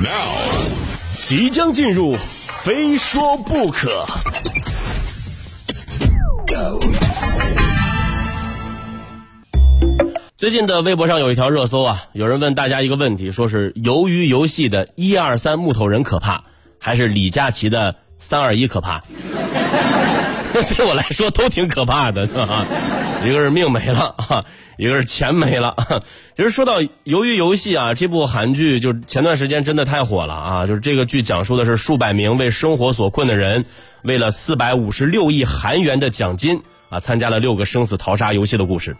Now，即将进入，非说不可。最近的微博上有一条热搜啊，有人问大家一个问题，说是鱿鱼游戏的一二三木头人可怕，还是李佳琦的三二一可怕？对我来说都挺可怕的，是吧？一个是命没了啊，一个是钱没了。其实说到鱿鱼游戏啊，这部韩剧就前段时间真的太火了啊！就是这个剧讲述的是数百名为生活所困的人，为了四百五十六亿韩元的奖金啊，参加了六个生死逃杀游戏的故事。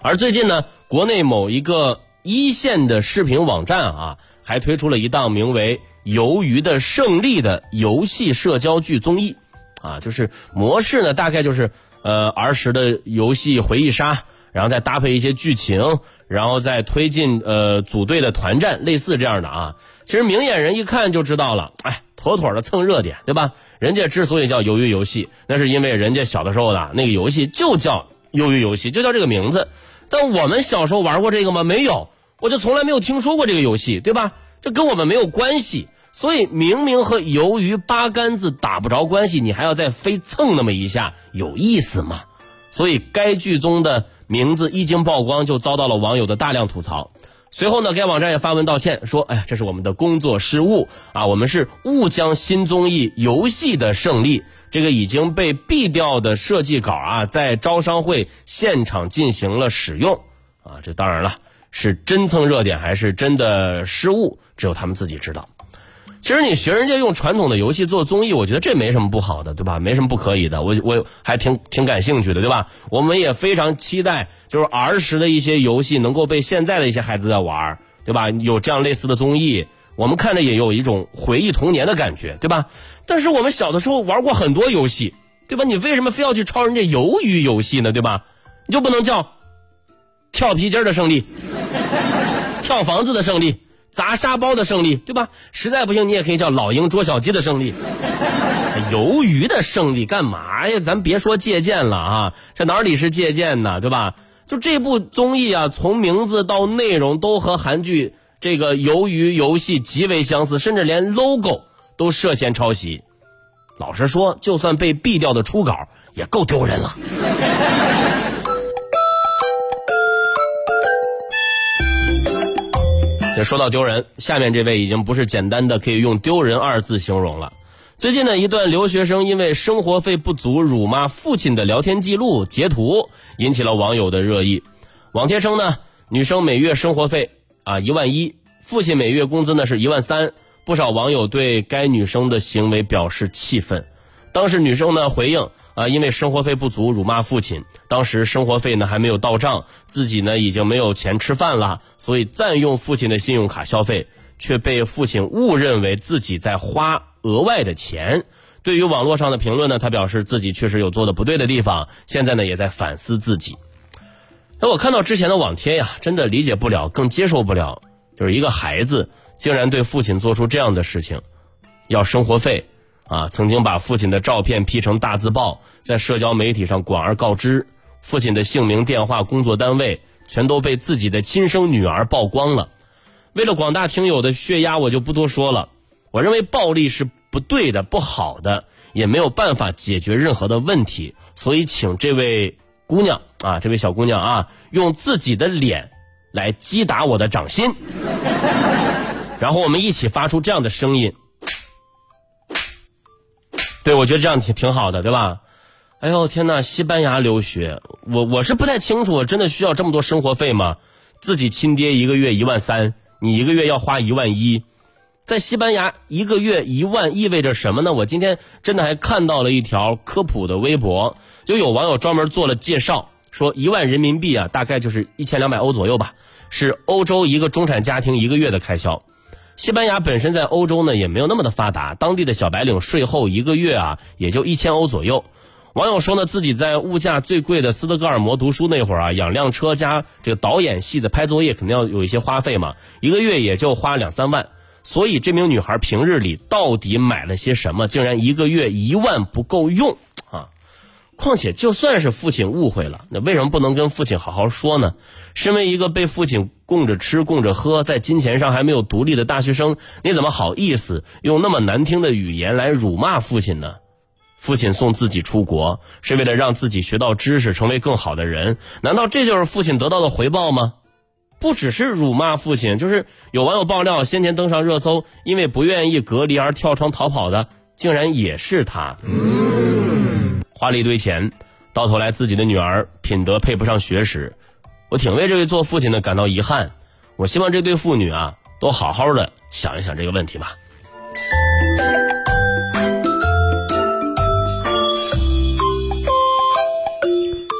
而最近呢，国内某一个一线的视频网站啊，还推出了一档名为《鱿鱼的胜利》的游戏社交剧综艺，啊，就是模式呢，大概就是呃儿时的游戏回忆杀，然后再搭配一些剧情，然后再推进呃组队的团战，类似这样的啊。其实明眼人一看就知道了，哎，妥妥的蹭热点，对吧？人家之所以叫鱿鱼游戏，那是因为人家小的时候的那个游戏就叫鱿鱼游戏，就叫这个名字。但我们小时候玩过这个吗？没有，我就从来没有听说过这个游戏，对吧？这跟我们没有关系。所以明明和鱿鱼八竿子打不着关系，你还要再非蹭那么一下，有意思吗？所以该剧中的名字一经曝光，就遭到了网友的大量吐槽。随后呢，该网站也发文道歉，说：“哎呀，这是我们的工作失误啊，我们是误将新综艺游戏的胜利。”这个已经被毙掉的设计稿啊，在招商会现场进行了使用，啊，这当然了，是真蹭热点还是真的失误，只有他们自己知道。其实你学人家用传统的游戏做综艺，我觉得这没什么不好的，对吧？没什么不可以的，我我还挺挺感兴趣的，对吧？我们也非常期待，就是儿时的一些游戏能够被现在的一些孩子在玩，对吧？有这样类似的综艺。我们看着也有一种回忆童年的感觉，对吧？但是我们小的时候玩过很多游戏，对吧？你为什么非要去抄人家鱿鱼游戏呢？对吧？你就不能叫跳皮筋的胜利、跳房子的胜利、砸沙包的胜利，对吧？实在不行，你也可以叫老鹰捉小鸡的胜利。鱿鱼的胜利干嘛呀？咱别说借鉴了啊，这哪里是借鉴呢？对吧？就这部综艺啊，从名字到内容都和韩剧。这个鱿鱼游戏极为相似，甚至连 logo 都涉嫌抄袭。老实说，就算被毙掉的初稿也够丢人了。这说到丢人，下面这位已经不是简单的可以用“丢人”二字形容了。最近呢，一段留学生因为生活费不足辱骂父亲的聊天记录截图，引起了网友的热议。网帖称呢，女生每月生活费。啊，一万一，父亲每月工资呢是一万三，不少网友对该女生的行为表示气愤。当时女生呢回应啊，因为生活费不足辱骂父亲，当时生活费呢还没有到账，自己呢已经没有钱吃饭了，所以暂用父亲的信用卡消费，却被父亲误认为自己在花额外的钱。对于网络上的评论呢，他表示自己确实有做的不对的地方，现在呢也在反思自己。那我看到之前的网帖呀，真的理解不了，更接受不了，就是一个孩子竟然对父亲做出这样的事情，要生活费，啊，曾经把父亲的照片 P 成大字报，在社交媒体上广而告之，父亲的姓名、电话、工作单位全都被自己的亲生女儿曝光了。为了广大听友的血压，我就不多说了。我认为暴力是不对的、不好的，也没有办法解决任何的问题，所以请这位。姑娘啊，这位小姑娘啊，用自己的脸来击打我的掌心，然后我们一起发出这样的声音。对，我觉得这样挺挺好的，对吧？哎呦天呐，西班牙留学，我我是不太清楚，真的需要这么多生活费吗？自己亲爹一个月一万三，你一个月要花一万一。在西班牙一个月一万意味着什么呢？我今天真的还看到了一条科普的微博，就有网友专门做了介绍，说一万人民币啊，大概就是一千两百欧左右吧，是欧洲一个中产家庭一个月的开销。西班牙本身在欧洲呢也没有那么的发达，当地的小白领税后一个月啊也就一千欧左右。网友说呢，自己在物价最贵的斯德哥尔摩读书那会儿啊，养辆车加这个导演系的拍作业肯定要有一些花费嘛，一个月也就花两三万。所以这名女孩平日里到底买了些什么？竟然一个月一万不够用！况且，就算是父亲误会了，那为什么不能跟父亲好好说呢？身为一个被父亲供着吃、供着喝，在金钱上还没有独立的大学生，你怎么好意思用那么难听的语言来辱骂父亲呢？父亲送自己出国，是为了让自己学到知识，成为更好的人。难道这就是父亲得到的回报吗？不只是辱骂父亲，就是有网友爆料，先前登上热搜，因为不愿意隔离而跳窗逃跑的，竟然也是他。花了一堆钱，到头来自己的女儿品德配不上学识，我挺为这位做父亲的感到遗憾。我希望这对父女啊，都好好的想一想这个问题吧。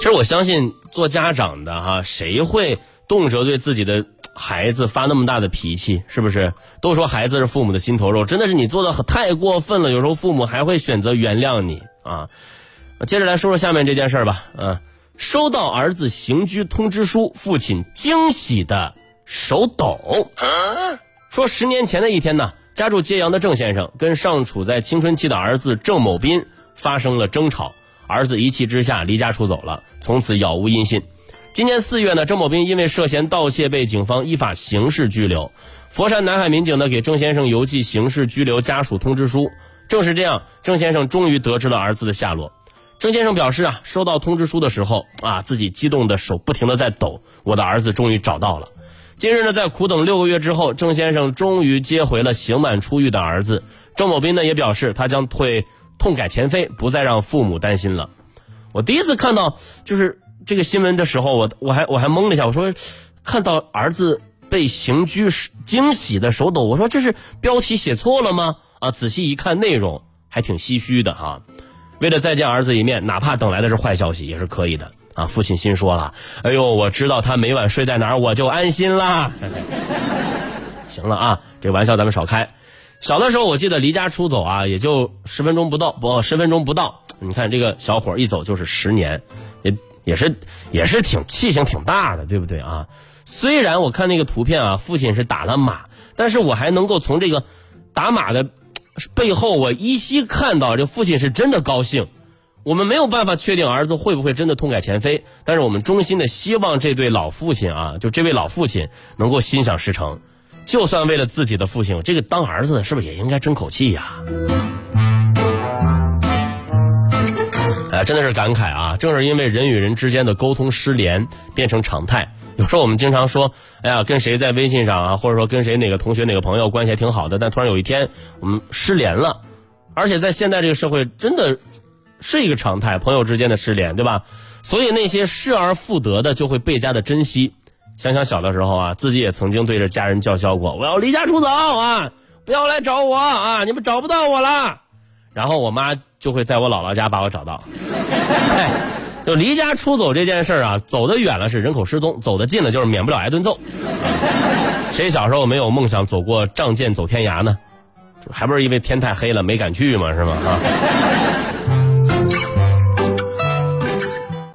其实我相信做家长的哈，谁会动辄对自己的孩子发那么大的脾气？是不是？都说孩子是父母的心头肉，真的是你做的太过分了。有时候父母还会选择原谅你啊。接着来说说下面这件事儿吧。嗯，收到儿子刑拘通知书，父亲惊喜的手抖。说十年前的一天呢，家住揭阳的郑先生跟尚处在青春期的儿子郑某斌发生了争吵。儿子一气之下离家出走了，从此杳无音信。今年四月呢，郑某斌因为涉嫌盗窃被警方依法刑事拘留。佛山南海民警呢给郑先生邮寄刑事拘留家属通知书。正是这样，郑先生终于得知了儿子的下落。郑先生表示啊，收到通知书的时候啊，自己激动的手不停的在抖。我的儿子终于找到了。今日呢，在苦等六个月之后，郑先生终于接回了刑满出狱的儿子。郑某斌呢也表示，他将会。痛改前非，不再让父母担心了。我第一次看到就是这个新闻的时候，我我还我还懵了一下，我说看到儿子被刑拘，惊喜的手抖。我说这是标题写错了吗？啊，仔细一看内容还挺唏嘘的哈。为了再见儿子一面，哪怕等来的是坏消息也是可以的啊。父亲心说了，哎呦，我知道他每晚睡在哪儿，我就安心啦。行了啊，这玩笑咱们少开。小的时候，我记得离家出走啊，也就十分钟不到，不十分钟不到。你看这个小伙一走就是十年，也也是也是挺气性挺大的，对不对啊？虽然我看那个图片啊，父亲是打了马，但是我还能够从这个打马的背后，我依稀看到这父亲是真的高兴。我们没有办法确定儿子会不会真的痛改前非，但是我们衷心的希望这对老父亲啊，就这位老父亲能够心想事成。就算为了自己的父亲，这个当儿子的是不是也应该争口气呀？哎，真的是感慨啊！正是因为人与人之间的沟通失联变成常态，有时候我们经常说，哎呀，跟谁在微信上啊，或者说跟谁哪个同学哪个朋友关系还挺好的，但突然有一天我们失联了，而且在现在这个社会，真的是一个常态，朋友之间的失联，对吧？所以那些失而复得的，就会倍加的珍惜。想想小的时候啊，自己也曾经对着家人叫嚣过：“我要离家出走啊，不要来找我啊，你们找不到我了。”然后我妈就会在我姥姥家把我找到。就离家出走这件事儿啊，走得远了是人口失踪，走得近了就是免不了挨顿揍。谁小时候没有梦想走过仗剑走天涯呢？还不是因为天太黑了没敢去吗？是吗？啊。